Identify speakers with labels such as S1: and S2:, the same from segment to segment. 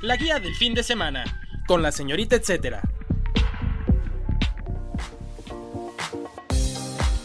S1: La guía del fin de semana, con la señorita etcétera.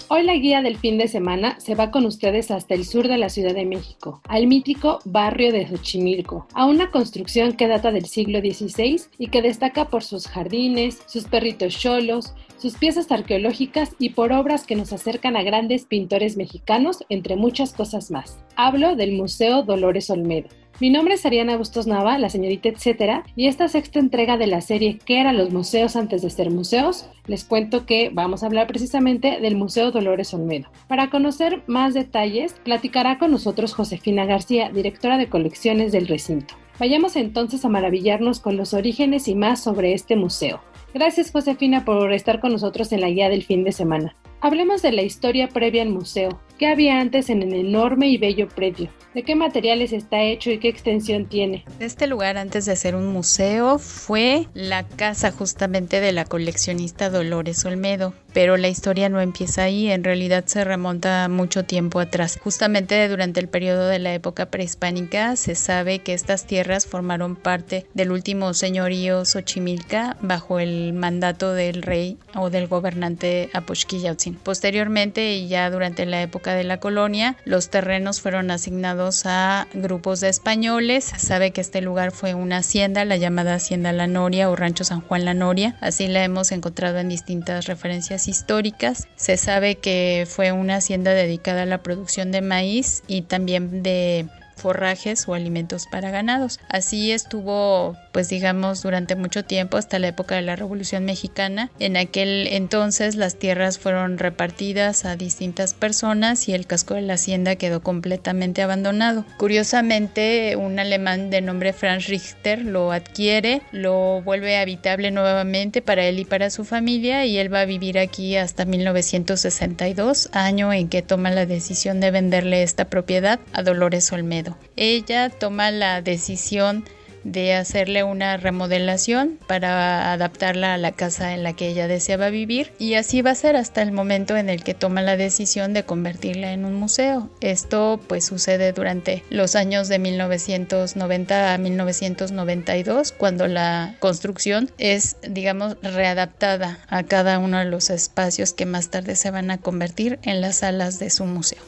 S2: Hoy la guía del fin de semana se va con ustedes hasta el sur de la Ciudad de México, al mítico barrio de Xochimilco, a una construcción que data del siglo XVI y que destaca por sus jardines, sus perritos cholos, sus piezas arqueológicas y por obras que nos acercan a grandes pintores mexicanos, entre muchas cosas más. Hablo del Museo Dolores Olmedo. Mi nombre es Ariana Bustos Nava, la señorita etcétera, y esta sexta entrega de la serie ¿Qué eran los museos antes de ser museos? Les cuento que vamos a hablar precisamente del Museo Dolores Olmedo. Para conocer más detalles, platicará con nosotros Josefina García, directora de colecciones del recinto. Vayamos entonces a maravillarnos con los orígenes y más sobre este museo. Gracias Josefina por estar con nosotros en la guía del fin de semana. Hablemos de la historia previa al museo. ¿Qué había antes en el enorme y bello predio? ¿De qué materiales está hecho y qué extensión tiene?
S3: Este lugar, antes de ser un museo, fue la casa justamente de la coleccionista Dolores Olmedo. Pero la historia no empieza ahí, en realidad se remonta mucho tiempo atrás. Justamente durante el periodo de la época prehispánica se sabe que estas tierras formaron parte del último señorío Xochimilca bajo el mandato del rey o del gobernante Apochquillautzin. Posteriormente y ya durante la época de la colonia, los terrenos fueron asignados a grupos de españoles. Se sabe que este lugar fue una hacienda, la llamada Hacienda La Noria o Rancho San Juan La Noria. Así la hemos encontrado en distintas referencias históricas. Se sabe que fue una hacienda dedicada a la producción de maíz y también de forrajes o alimentos para ganados. Así estuvo, pues digamos, durante mucho tiempo hasta la época de la Revolución Mexicana. En aquel entonces las tierras fueron repartidas a distintas personas y el casco de la hacienda quedó completamente abandonado. Curiosamente, un alemán de nombre Franz Richter lo adquiere, lo vuelve habitable nuevamente para él y para su familia y él va a vivir aquí hasta 1962, año en que toma la decisión de venderle esta propiedad a Dolores Olmedo. Ella toma la decisión de hacerle una remodelación para adaptarla a la casa en la que ella deseaba vivir y así va a ser hasta el momento en el que toma la decisión de convertirla en un museo. Esto pues sucede durante los años de 1990 a 1992 cuando la construcción es digamos readaptada a cada uno de los espacios que más tarde se van a convertir en las salas de su museo.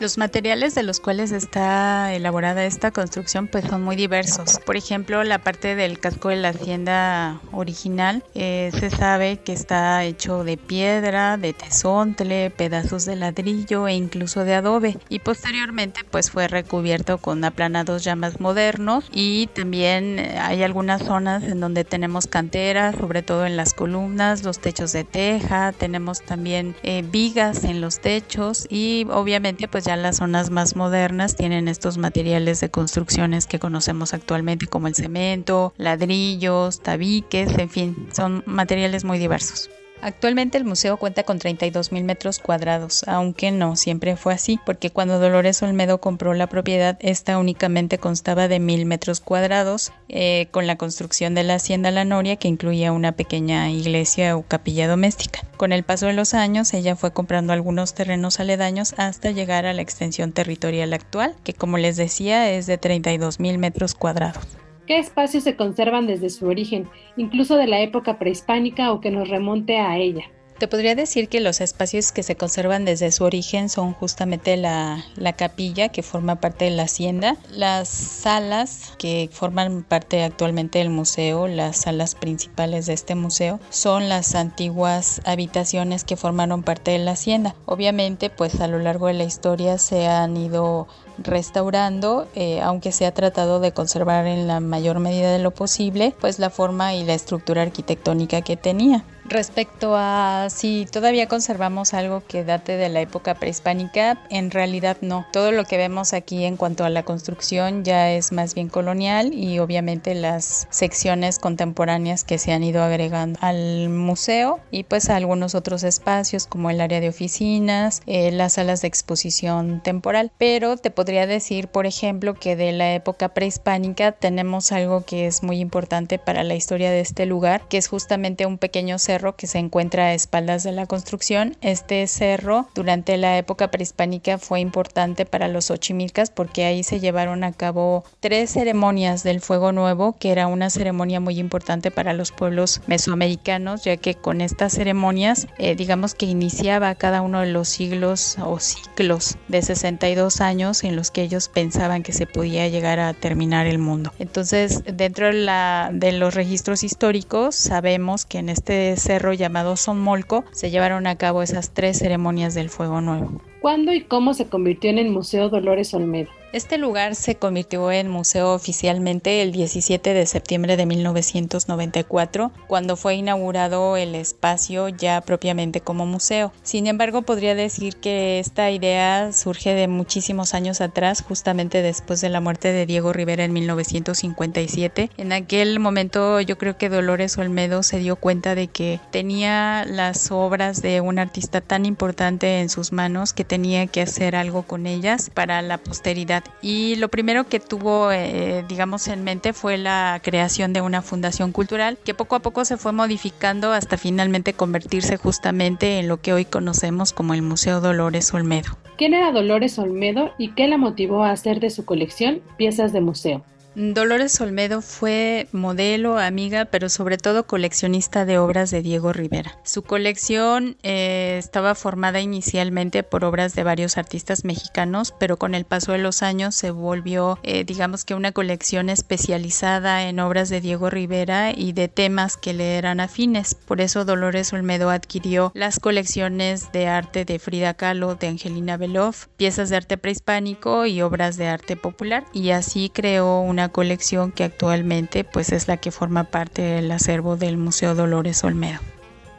S3: Los materiales de los cuales está elaborada esta construcción pues son muy diversos. Por ejemplo, la parte del casco de la hacienda original eh, se sabe que está hecho de piedra, de tesontle, pedazos de ladrillo e incluso de adobe. Y posteriormente pues fue recubierto con aplanados ya más modernos y también hay algunas zonas en donde tenemos canteras, sobre todo en las columnas, los techos de teja, tenemos también eh, vigas en los techos y obviamente pues ya las zonas más modernas tienen estos materiales de construcciones que conocemos actualmente como el cemento, ladrillos, tabiques, en fin, son materiales muy diversos. Actualmente el museo cuenta con 32 mil metros cuadrados, aunque no siempre fue así, porque cuando Dolores Olmedo compró la propiedad, esta únicamente constaba de mil metros cuadrados, eh, con la construcción de la hacienda La Noria, que incluía una pequeña iglesia o capilla doméstica. Con el paso de los años, ella fue comprando algunos terrenos aledaños hasta llegar a la extensión territorial actual, que como les decía es de 32 mil metros cuadrados.
S2: ¿Qué espacios se conservan desde su origen, incluso de la época prehispánica o que nos remonte a ella?
S3: Te podría decir que los espacios que se conservan desde su origen son justamente la, la, capilla que forma parte de la hacienda, las salas que forman parte actualmente del museo, las salas principales de este museo, son las antiguas habitaciones que formaron parte de la hacienda. Obviamente, pues a lo largo de la historia se han ido restaurando, eh, aunque se ha tratado de conservar en la mayor medida de lo posible, pues la forma y la estructura arquitectónica que tenía. Respecto a si todavía conservamos algo que date de la época prehispánica, en realidad no. Todo lo que vemos aquí en cuanto a la construcción ya es más bien colonial y obviamente las secciones contemporáneas que se han ido agregando al museo y pues a algunos otros espacios como el área de oficinas, eh, las salas de exposición temporal. Pero te podría decir, por ejemplo, que de la época prehispánica tenemos algo que es muy importante para la historia de este lugar, que es justamente un pequeño cerro que se encuentra a espaldas de la construcción. Este cerro durante la época prehispánica fue importante para los ochimilcas porque ahí se llevaron a cabo tres ceremonias del fuego nuevo, que era una ceremonia muy importante para los pueblos mesoamericanos, ya que con estas ceremonias, eh, digamos que iniciaba cada uno de los siglos o ciclos de 62 años en los que ellos pensaban que se podía llegar a terminar el mundo. Entonces, dentro de, de los registros históricos, sabemos que en este cerro llamado Sonmolco se llevaron a cabo esas tres ceremonias del Fuego Nuevo.
S2: ¿Cuándo y cómo se convirtió en el Museo Dolores Olmedo?
S3: Este lugar se convirtió en museo oficialmente el 17 de septiembre de 1994, cuando fue inaugurado el espacio ya propiamente como museo. Sin embargo, podría decir que esta idea surge de muchísimos años atrás, justamente después de la muerte de Diego Rivera en 1957. En aquel momento yo creo que Dolores Olmedo se dio cuenta de que tenía las obras de un artista tan importante en sus manos que tenía que hacer algo con ellas para la posteridad y lo primero que tuvo, eh, digamos, en mente fue la creación de una fundación cultural que poco a poco se fue modificando hasta finalmente convertirse justamente en lo que hoy conocemos como el Museo Dolores Olmedo.
S2: ¿Quién era Dolores Olmedo y qué la motivó a hacer de su colección piezas de museo?
S3: Dolores Olmedo fue modelo, amiga, pero sobre todo coleccionista de obras de Diego Rivera. Su colección eh, estaba formada inicialmente por obras de varios artistas mexicanos, pero con el paso de los años se volvió, eh, digamos que una colección especializada en obras de Diego Rivera y de temas que le eran afines. Por eso Dolores Olmedo adquirió las colecciones de arte de Frida Kahlo, de Angelina Beloff, piezas de arte prehispánico y obras de arte popular, y así creó una colección que actualmente pues es la que forma parte del acervo del Museo Dolores Olmedo.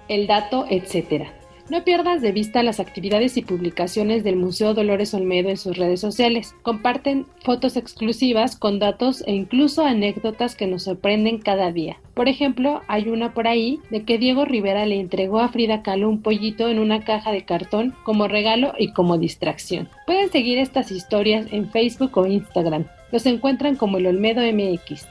S2: El dato, etcétera. No pierdas de vista las actividades y publicaciones del Museo Dolores Olmedo en sus redes sociales. Comparten fotos exclusivas con datos e incluso anécdotas que nos sorprenden cada día. Por ejemplo, hay una por ahí de que Diego Rivera le entregó a Frida Kahlo un pollito en una caja de cartón como regalo y como distracción. Pueden seguir estas historias en Facebook o Instagram. Los encuentran como el Olmedo MX.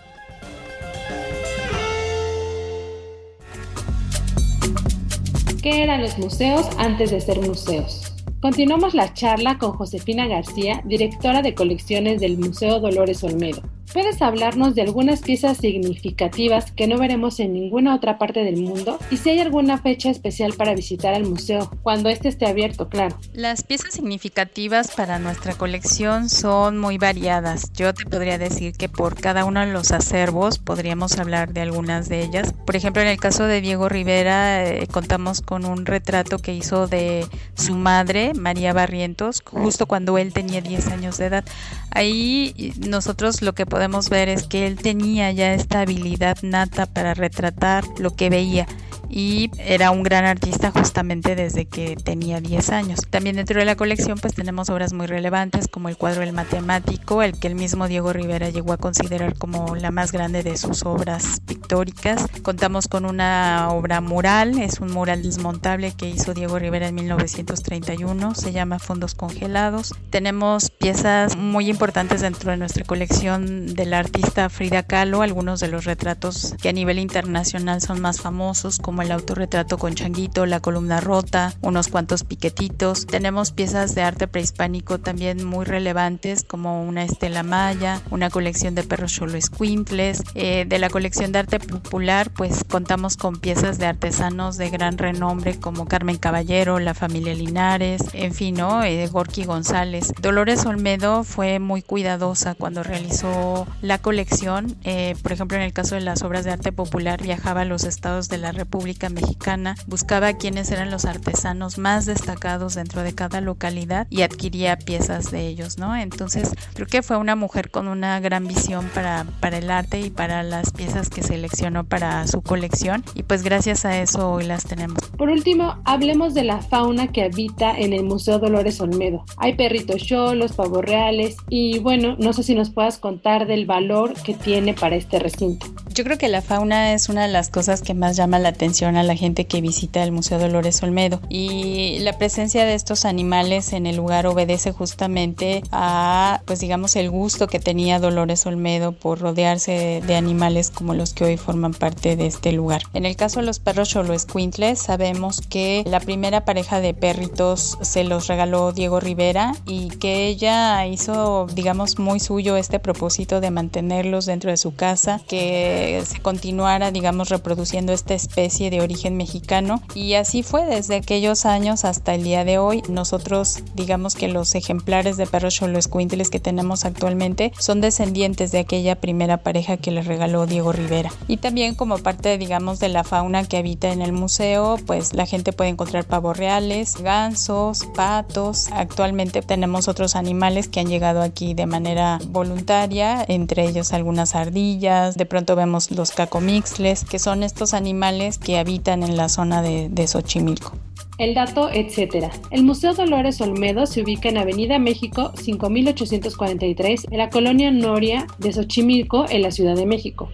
S2: ¿Qué eran los museos antes de ser museos? Continuamos la charla con Josefina García, directora de colecciones del Museo Dolores Olmedo. ¿Puedes hablarnos de algunas piezas significativas que no veremos en ninguna otra parte del mundo? Y si hay alguna fecha especial para visitar el museo, cuando éste esté abierto, claro.
S3: Las piezas significativas para nuestra colección son muy variadas. Yo te podría decir que por cada uno de los acervos podríamos hablar de algunas de ellas. Por ejemplo, en el caso de Diego Rivera, eh, contamos con un retrato que hizo de su madre, María Barrientos, justo cuando él tenía 10 años de edad. Ahí nosotros lo que podemos ver es que él tenía ya esta habilidad nata para retratar lo que veía y era un gran artista justamente desde que tenía 10 años. También dentro de la colección pues tenemos obras muy relevantes como el cuadro El Matemático, el que el mismo Diego Rivera llegó a considerar como la más grande de sus obras pictóricas. Contamos con una obra mural, es un mural desmontable que hizo Diego Rivera en 1931, se llama Fondos Congelados. Tenemos piezas muy importantes dentro de nuestra colección del artista Frida Kahlo, algunos de los retratos que a nivel internacional son más famosos como el autorretrato con changuito, la columna rota, unos cuantos piquetitos. Tenemos piezas de arte prehispánico también muy relevantes como una estela maya, una colección de perros cholo escuintles. Eh, de la colección de arte popular pues contamos con piezas de artesanos de gran renombre como Carmen Caballero, la familia Linares, en fin, ¿no? Eh, Gorky González. Dolores Olmedo fue muy cuidadosa cuando realizó la colección. Eh, por ejemplo, en el caso de las obras de arte popular viajaba a los estados de la República Mexicana, buscaba quiénes eran los artesanos más destacados dentro de cada localidad y adquiría piezas de ellos, ¿no? Entonces, creo que fue una mujer con una gran visión para, para el arte y para las piezas que seleccionó para su colección y pues gracias a eso hoy las tenemos.
S2: Por último, hablemos de la fauna que habita en el Museo Dolores Olmedo. Hay perritos cholos, pavos reales y bueno, no sé si nos puedas contar del valor que tiene para este recinto.
S3: Yo creo que la fauna es una de las cosas que más llama la atención a la gente que visita el Museo Dolores Olmedo y la presencia de estos animales en el lugar obedece justamente a pues digamos el gusto que tenía Dolores Olmedo por rodearse de animales como los que hoy forman parte de este lugar. En el caso de los perros Quintles, sabemos que la primera pareja de perritos se los regaló Diego Rivera y que ella hizo digamos muy suyo este propósito de mantenerlos dentro de su casa, que se continuara, digamos, reproduciendo esta especie de origen mexicano. Y así fue desde aquellos años hasta el día de hoy. Nosotros, digamos que los ejemplares de perros choloscuintles que tenemos actualmente son descendientes de aquella primera pareja que le regaló Diego Rivera. Y también como parte, digamos, de la fauna que habita en el museo, pues la gente puede encontrar pavos reales, gansos, patos. Actualmente tenemos otros animales que han llegado aquí de manera voluntaria, entre ellos algunas ardillas. De pronto vemos los cacomixles, que son estos animales que habitan en la zona de, de Xochimilco.
S2: El dato, etcétera. El Museo Dolores Olmedo se ubica en Avenida México 5843 en la colonia Noria de Xochimilco en la Ciudad de México.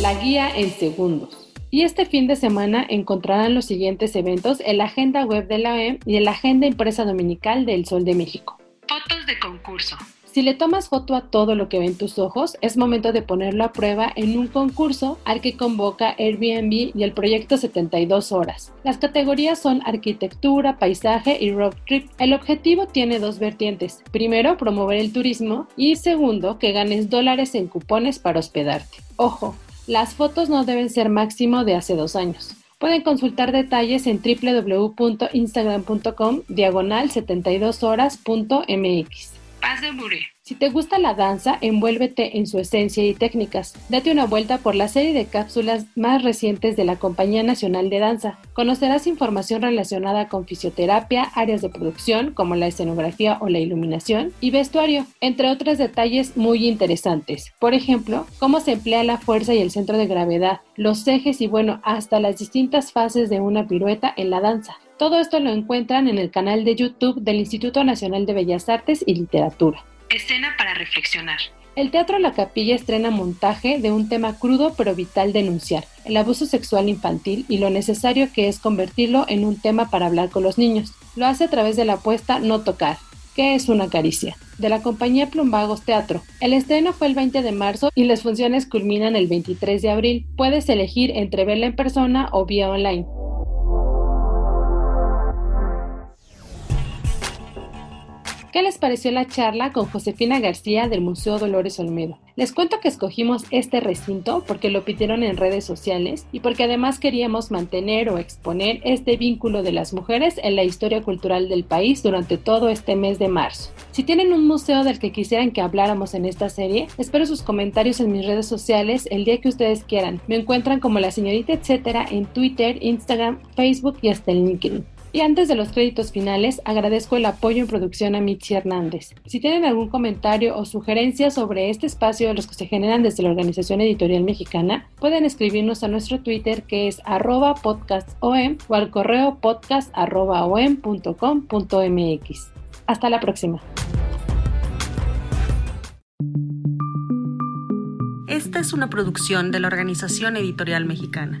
S2: La guía en segundos. Y este fin de semana encontrarán los siguientes eventos en la agenda web de la OEM y en la agenda impresa dominical del Sol de México. Fotos de concurso. Si le tomas foto a todo lo que ven tus ojos, es momento de ponerlo a prueba en un concurso al que convoca Airbnb y el proyecto 72 horas. Las categorías son arquitectura, paisaje y road trip. El objetivo tiene dos vertientes. Primero, promover el turismo y segundo, que ganes dólares en cupones para hospedarte. Ojo, las fotos no deben ser máximo de hace dos años. Pueden consultar detalles en www.instagram.com diagonal 72horas.mx. Si te gusta la danza, envuélvete en su esencia y técnicas. Date una vuelta por la serie de cápsulas más recientes de la Compañía Nacional de Danza. Conocerás información relacionada con fisioterapia, áreas de producción como la escenografía o la iluminación y vestuario, entre otros detalles muy interesantes. Por ejemplo, cómo se emplea la fuerza y el centro de gravedad, los ejes y bueno, hasta las distintas fases de una pirueta en la danza. Todo esto lo encuentran en el canal de YouTube del Instituto Nacional de Bellas Artes y Literatura. Escena para reflexionar. El Teatro La Capilla estrena montaje de un tema crudo pero vital denunciar, el abuso sexual infantil y lo necesario que es convertirlo en un tema para hablar con los niños. Lo hace a través de la apuesta No Tocar, que es una caricia, de la compañía Plumbagos Teatro. El estreno fue el 20 de marzo y las funciones culminan el 23 de abril. Puedes elegir entre verla en persona o vía online. ¿Qué les pareció la charla con Josefina García del Museo Dolores Olmedo? Les cuento que escogimos este recinto porque lo pidieron en redes sociales y porque además queríamos mantener o exponer este vínculo de las mujeres en la historia cultural del país durante todo este mes de marzo. Si tienen un museo del que quisieran que habláramos en esta serie, espero sus comentarios en mis redes sociales el día que ustedes quieran. Me encuentran como la señorita etcétera en Twitter, Instagram, Facebook y hasta LinkedIn. Y antes de los créditos finales, agradezco el apoyo en producción a Mitzi Hernández. Si tienen algún comentario o sugerencia sobre este espacio de los que se generan desde la Organización Editorial Mexicana, pueden escribirnos a nuestro Twitter que es arroba podcastom o al correo podcast.om.com.mx. Hasta la próxima.
S4: Esta es una producción de la Organización Editorial Mexicana.